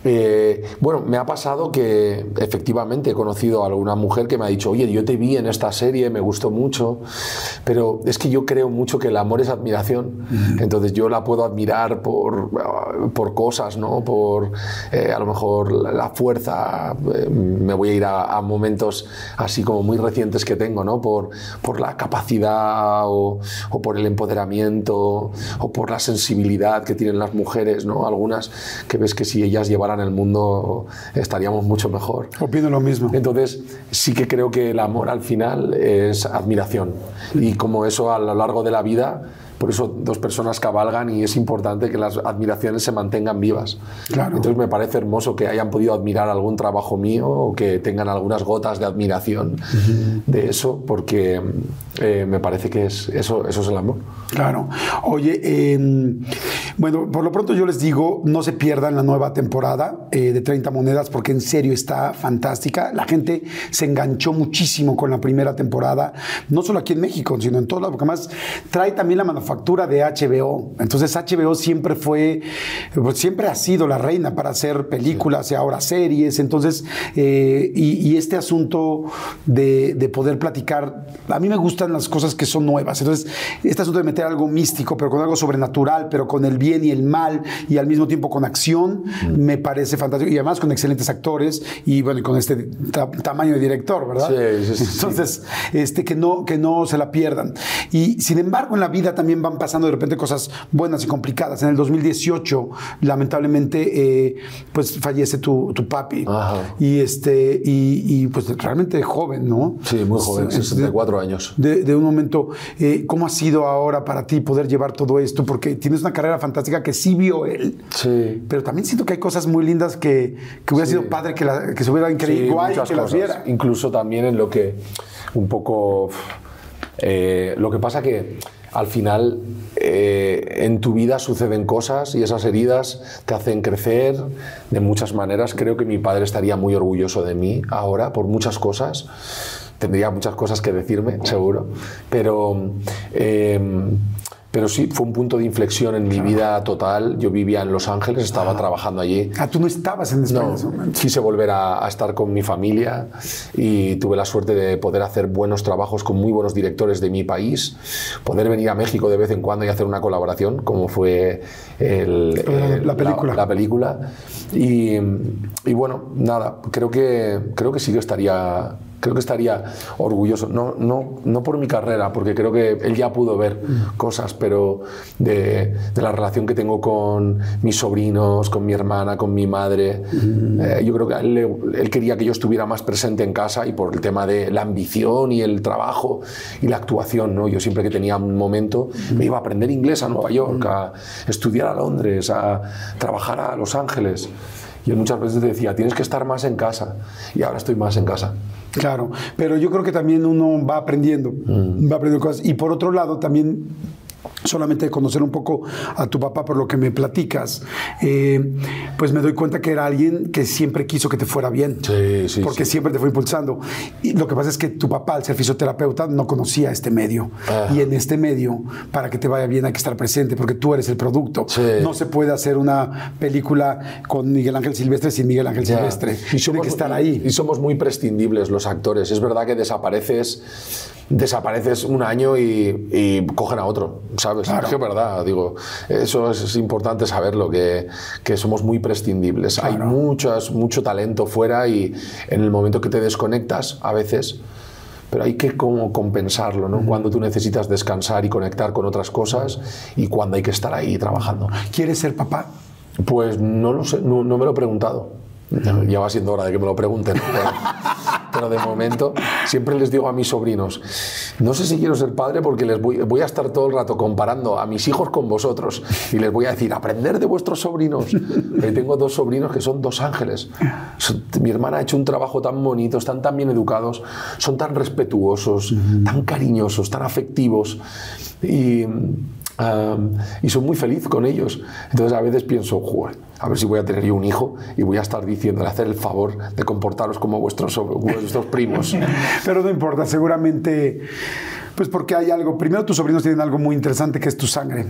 eh, bueno, me ha pasado que efectivamente he conocido a alguna mujer que me ha dicho, oye, yo te vi en esta serie, me gustó mucho, pero es que yo creo mucho que el amor es admiración. Entonces yo la puedo admirar por, ah, por cosas, ¿no? Por eh, a lo mejor la, la fuerza, eh, me voy a ir a, a momentos así como muy recientes que tengo, ¿no? Por, por la capacidad o, o por el empoderamiento o por la sensibilidad que tienen las mujeres, ¿no? Algunas que ves que si ellas llevaran el mundo estaríamos mucho mejor. Opino lo mismo. Entonces, sí que creo que el amor al final es admiración. Y como eso a lo largo de la vida, por eso dos personas cabalgan y es importante que las admiraciones se mantengan vivas. Claro. Entonces me parece hermoso que hayan podido admirar algún trabajo mío o que tengan algunas gotas de admiración de eso, porque eh, me parece que es, eso, eso es el amor. Claro. Oye, eh, bueno, por lo pronto yo les digo, no se pierdan la nueva temporada eh, de 30 monedas porque en serio está fantástica. La gente se enganchó muchísimo con la primera temporada, no solo aquí en México, sino en todo lado, porque además trae también la manufactura de HBO. Entonces HBO siempre fue, pues siempre ha sido la reina para hacer películas y ahora series. Entonces, eh, y, y este asunto de, de poder platicar, a mí me gustan las cosas que son nuevas. Entonces, este asunto de meter algo místico, pero con algo sobrenatural, pero con el bien y el mal, y al mismo tiempo con acción, me parece fantástico. Y además con excelentes actores y bueno, y con este ta- tamaño de director, ¿verdad? Sí, sí, sí. Entonces, este, que, no, que no se la pierdan. Y sin embargo, en la vida también van pasando de repente cosas buenas y complicadas. En el 2018, lamentablemente, eh, pues fallece tu, tu papi. Ajá. Y, este, y, y, pues realmente joven, ¿no? Sí, muy joven, Es- es- 64 años. de, de un momento. eh, ¿Cómo ha sido ahora para ti poder llevar todo esto? Porque tienes una carrera fantástica que sí vio él. Sí. Pero también siento que hay cosas muy lindas que, que hubiera sido padre que, la- que se hubiera increíble Sí, muchas que las viera. Incluso también en lo que un poco... eh, lo que pasa que al final eh, en tu vida suceden cosas y esas heridas te hacen crecer de muchas maneras. Creo que mi padre estaría muy orgulloso de mí ahora por muchas cosas. Tendría muchas cosas que decirme, seguro. Pero... eh, pero sí, fue un punto de inflexión en mi vida total. Yo vivía en Los Ángeles, estaba trabajando allí. Ah, tú no estabas en España No, en ese momento. quise volver a, a estar con mi familia y tuve la suerte de poder hacer buenos trabajos con muy buenos directores de mi país, poder venir a México de vez en cuando y hacer una colaboración, como fue el- La- el- la película. la película. Y, y bueno, nada, creo que, creo que sí que estaría... Creo que estaría orgulloso, no, no, no por mi carrera, porque creo que él ya pudo ver cosas, pero de, de la relación que tengo con mis sobrinos, con mi hermana, con mi madre. Eh, yo creo que él, él quería que yo estuviera más presente en casa y por el tema de la ambición y el trabajo y la actuación. ¿no? Yo siempre que tenía un momento me iba a aprender inglés a Nueva York, a estudiar a Londres, a trabajar a Los Ángeles. Y él muchas veces decía, tienes que estar más en casa. Y ahora estoy más en casa. Claro, pero yo creo que también uno va aprendiendo, Mm. va aprendiendo cosas. Y por otro lado, también solamente conocer un poco a tu papá por lo que me platicas, eh, pues me doy cuenta que era alguien que siempre quiso que te fuera bien. Sí, sí, Porque sí. siempre te fue impulsando. Y lo que pasa es que tu papá, al ser fisioterapeuta, no conocía este medio. Ah. Y en este medio, para que te vaya bien, hay que estar presente, porque tú eres el producto. Sí. No se puede hacer una película con Miguel Ángel Silvestre sin Miguel Ángel Ya. Silvestre. Y Tiene que estar ahí. Y somos muy prescindibles los actores. Es verdad que desapareces, desapareces un año y, y cogen a otro, ¿sabes? Es que es verdad, digo, eso es, es importante saberlo, que, que somos muy prescindibles. Hay muchas, mucho talento fuera y en el momento que te desconectas, a veces... Pero hay que como compensarlo, ¿no? Cuando tú necesitas descansar y conectar con otras cosas y cuando hay que estar ahí trabajando. ¿Quieres ser papá? Pues no lo sé, no, no me lo he preguntado. Ya va siendo hora de que me lo pregunten. Pero, pero de momento siempre les digo a mis sobrinos, no sé si quiero ser padre porque les voy, voy a estar todo el rato comparando a mis hijos con vosotros y les voy a decir, aprender de vuestros sobrinos. Eh, tengo dos sobrinos que son dos ángeles. mi hermana ha hecho un trabajo tan bonito, están tan bien educados, son tan respetuosos, tan cariñosos, tan afectivos. Y y soy muy feliz con ellos. Entonces a veces pienso, a ver si voy a tener yo un hijo y voy a estar diciéndole, hacer el favor de comportaros como vuestros, vuestros primos. Pero no importa, seguramente, pues porque hay algo, primero tus sobrinos tienen algo muy interesante que es tu sangre.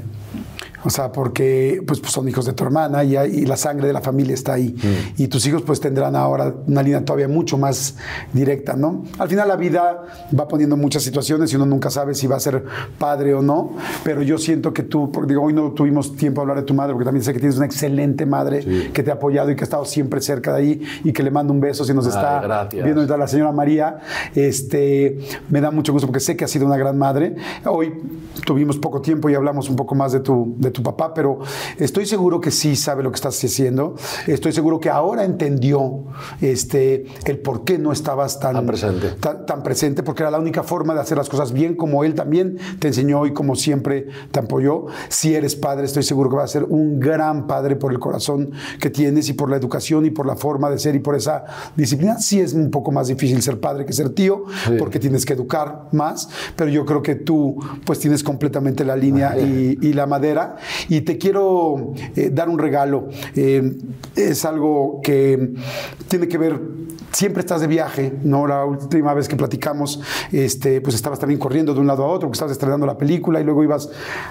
O sea, porque pues, pues, son hijos de tu hermana y, la sangre de la familia está ahí. Mm. Y tus hijos pues tendrán ahora una línea todavía mucho más directa, ¿no? Al final la vida va poniendo muchas situaciones y uno nunca sabe si va a ser padre o no, pero yo siento que tú, porque digo, hoy no tuvimos tiempo de hablar de tu madre, porque también sé que tienes una excelente madre que te ha apoyado y que ha estado siempre cerca de ahí y que le mando un beso si nos está viendo ahorita la señora María. Este, me da mucho gusto porque sé que ha sido una gran madre. Hoy tuvimos poco tiempo y hablamos un poco más de tu, de tu papá, pero estoy seguro que sí sabe lo que estás haciendo. Estoy seguro que ahora entendió este, el por qué no estabas tan, presente. Tan, presente, porque era la única forma de hacer las cosas bien, como él también te enseñó y como siempre te apoyó. Si eres padre, estoy seguro que vas a ser un gran padre por el corazón que tienes y por la educación y por la forma de ser y por esa disciplina. Sí es un poco más difícil ser padre que ser tío, porque tienes que educar más, pero yo creo que tú pues tienes completamente la línea y, y la madera y te quiero eh, dar un regalo. Eh, es algo que tiene que ver siempre estás de viaje, ¿no? La última vez que platicamos, este, pues estabas también corriendo de un lado a otro, que estabas estrenando la película y luego ibas,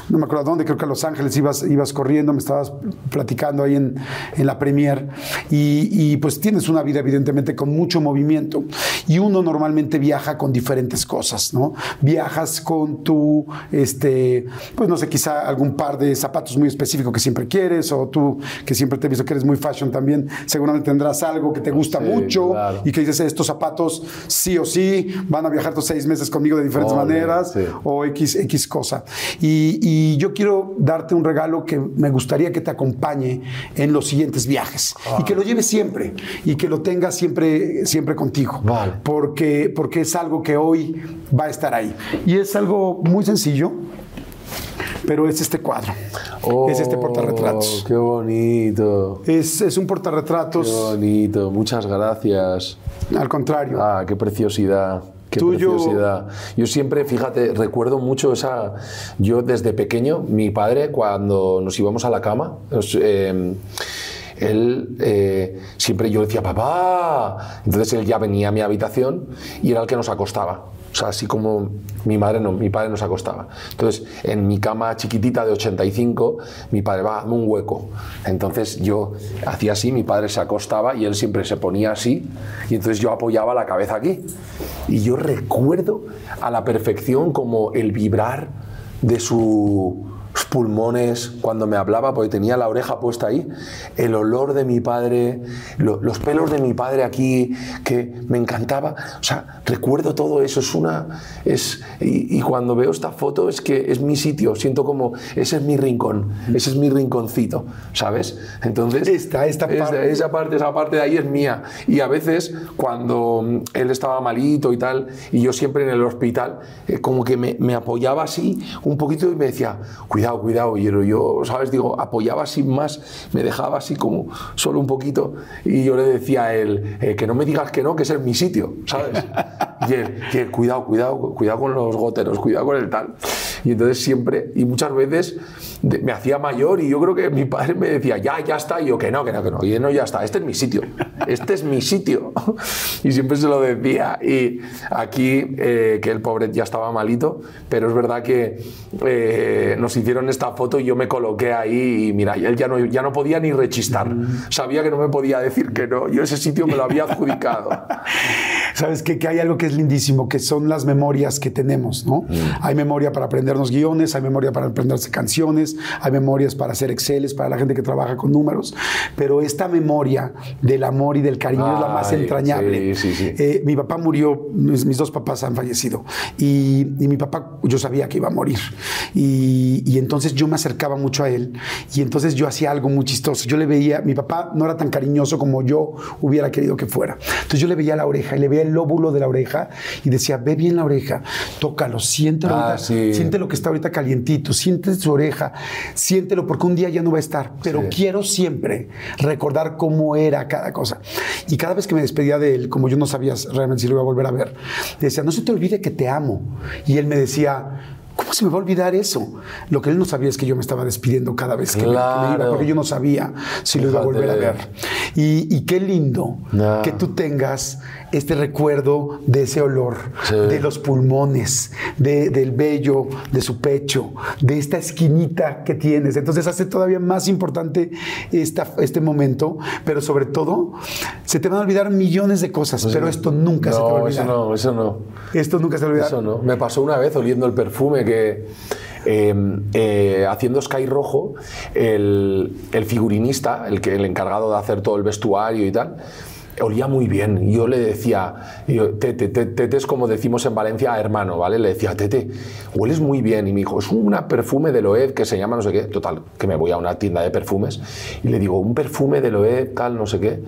no me acuerdo a dónde, creo que a Los Ángeles ibas, ibas corriendo, me estabas platicando ahí en, en la premier y, y, pues tienes una vida evidentemente con mucho movimiento y uno normalmente viaja con diferentes cosas, ¿no? Viajas con tu, este, pues no sé, quizá algún par de zapatos muy específicos que siempre quieres o tú que siempre te he visto que eres muy fashion también, seguramente tendrás algo que te gusta mucho y que dices, estos zapatos sí o sí van a viajar tus seis meses conmigo de diferentes maneras o X, X cosa. Y, yo quiero darte un regalo que me gustaría que te acompañe en los siguientes viajes y que lo lleves siempre y que lo tengas siempre, siempre contigo. Porque, porque es algo que hoy va a estar ahí. Y es algo muy sencillo pero es este cuadro. es este portarretratos. Oh, ¡Qué bonito! Es, es un portarretratos. ¡Qué bonito! Muchas gracias. Al contrario. Ah, qué preciosidad. Qué preciosidad. Yo siempre, fíjate, recuerdo mucho esa. Yo desde pequeño, mi padre, cuando nos íbamos a la cama, em, él eh, siempre yo decía, papá. Entonces él ya venía a mi habitación y era el que nos acostaba. Sea, así como mi madre no, mi padre nos acostaba. Entonces, en mi cama chiquitita de 85, mi padre va, un hueco. Entonces yo hacía así, mi padre se acostaba y él siempre se ponía así, y entonces yo apoyaba la cabeza aquí. Y yo recuerdo a la perfección como el vibrar de su pulmones cuando me hablaba, porque tenía la oreja puesta ahí, el olor de mi padre, los pelos de mi padre aquí, que me encantaba. O sea, recuerdo todo eso, es una... Es, y, cuando veo esta foto es que es mi sitio, siento como, ese es mi rincón, ese es mi rinconcito, ¿sabes? Entonces... Esta, esta parte. esa parte, esa parte de ahí es mía. Y a veces, cuando él estaba malito y tal, y yo siempre en el hospital, eh, como que me, me apoyaba así un poquito y me decía, cuidado, cuidado, Y yo, ¿sabes? Digo, apoyaba sin más, me dejaba así como solo un poquito y yo le decía a él, eh, que no me digas que no, que ese es mi sitio, ¿sabes? Y él, cuidado, cuidado, cuidado con los goteros, cuidado con el tal. Y entonces siempre, y muchas veces me hacía mayor y yo creo que mi padre me decía, ya, ya está, y yo que no, que no, que no, y no, ya está, este es mi sitio, este es mi sitio. Y siempre se lo decía. Y aquí, eh, que el pobre ya estaba malito, pero es verdad que eh, nos hicieron esta foto y yo me coloqué ahí y mira, él ya no, ya no podía ni rechistar. Sabía que no me podía decir que no. Yo ese sitio me lo había adjudicado. Sabes que, que hay algo que es lindísimo, que son las memorias que tenemos, ¿no? Mm. Hay memoria para aprendernos guiones, hay memoria para aprenderse canciones, hay memorias para hacer Exceles, para la gente que trabaja con números, pero esta memoria del amor y del cariño es la más entrañable. Sí, sí, eh, mi papá murió, mis, dos papás han fallecido, y, y, mi papá, yo sabía que iba a morir, y, y entonces yo me acercaba mucho a él, y entonces yo hacía algo muy chistoso. Yo le veía, mi papá no era tan cariñoso como yo hubiera querido que fuera. Entonces yo le veía la oreja y le veía el lóbulo de la oreja y decía, ve bien la oreja, tócalo, siéntelo, Ah, ahorita, sí. siente lo que está ahorita calientito, siente su oreja, siéntelo porque un día ya no va a estar, pero Sí. quiero siempre recordar cómo era cada cosa. Y cada vez que me despedía de él, como yo no sabía realmente si lo iba a volver a ver, decía, no se te olvide que te amo. Y él me decía, ¿Cómo se me va a olvidar eso? Lo que él no sabía es que yo me estaba despidiendo cada vez que, me- que me, iba, porque yo no sabía si lo iba a volver a ver. Y, y qué lindo que tú tengas este recuerdo de ese olor, Sí. de los pulmones, de- del vello, de su pecho, de esta esquinita que tienes. Entonces hace todavía más importante esta, este momento, pero sobre todo se te van a olvidar millones de cosas, pero esto nunca se te va a Pues olvidar. eso no, eso no. Esto nunca se te va a olvidar. Eso no. Me pasó una vez oliendo el perfume que. eh, eh, haciendo Sky Rojo, el, el figurinista, el, que, el encargado de hacer todo el vestuario y tal, olía muy bien. Y yo le decía, Tete, Tete, Tete es como decimos en Valencia, hermano, ¿vale? Le decía, Tete, hueles muy bien. Y me dijo, es un perfume de Loed que se llama no sé qué. Total, que me voy a una tienda de perfumes y le digo, un perfume de Loed, tal, no sé qué.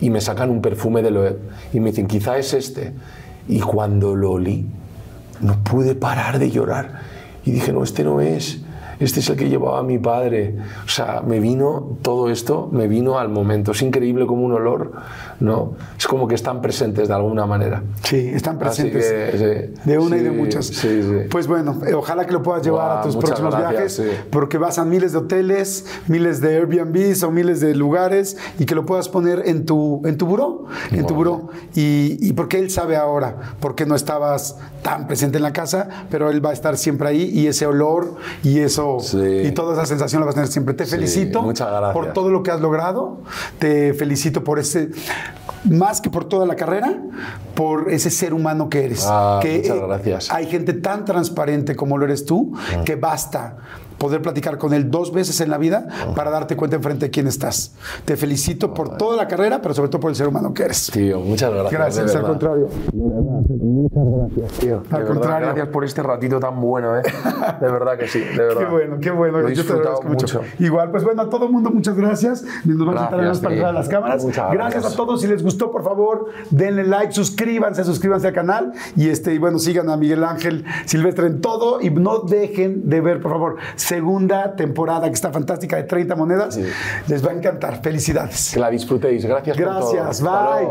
Y me sacan un perfume de Loed y me dicen, quizá es este. Y cuando lo olí, no pude parar de llorar. Y dije, no, este no es. Este es el que llevaba mi padre. O sea, me vino todo esto, me vino al momento. Es increíble como un olor, ¿no? Es como que están presentes de alguna manera. Sí, están presentes. que, sí. De una y de Sí, muchas. sí, sí. Pues bueno, eh, ojalá que lo puedas llevar Guau, a tus próximos gracias, viajes, sí. porque vas a miles de hoteles, miles de Airbnbs o miles de lugares y que lo puedas poner en tu, en tu buró, en tu buró. Y, y porque él sabe ahora por qué no estabas tan presente en la casa, pero él va a estar siempre ahí y ese olor y eso Sí. y toda esa sensación la vas a tener siempre. Te felicito por todo lo que has logrado. Te felicito por ese, más que por toda la carrera, por ese ser humano que eres. Ah, que, muchas eh, gracias. Hay gente tan transparente como lo eres tú que basta poder platicar con él dos veces en la vida para darte cuenta enfrente de quién estás. Te felicito por toda la carrera, pero sobre todo por el ser humano que eres. Tío, muchas gracias. Gracias, al contrario. Tío, de Al verdad, contrario. Gracias por este ratito tan bueno, ¿eh? De verdad que sí, de verdad. Qué bueno, qué bueno. Lo he Yo te agradezco mucho. mucho. Igual, pues bueno, a todo el mundo, muchas gracias. Nos vamos a Gracias, a las cámaras. Muchas gracias. gracias. a todos. Si les gustó, por favor, denle like, suscríbanse, suscríbanse al canal. Y este, y bueno, sigan a Miguel Ángel Silvestre en todo. Y no dejen de ver, por favor, segunda temporada que está fantástica de 30 monedas. Les va a encantar. Felicidades. Que la disfrutéis. Gracias. Gracias. Bye.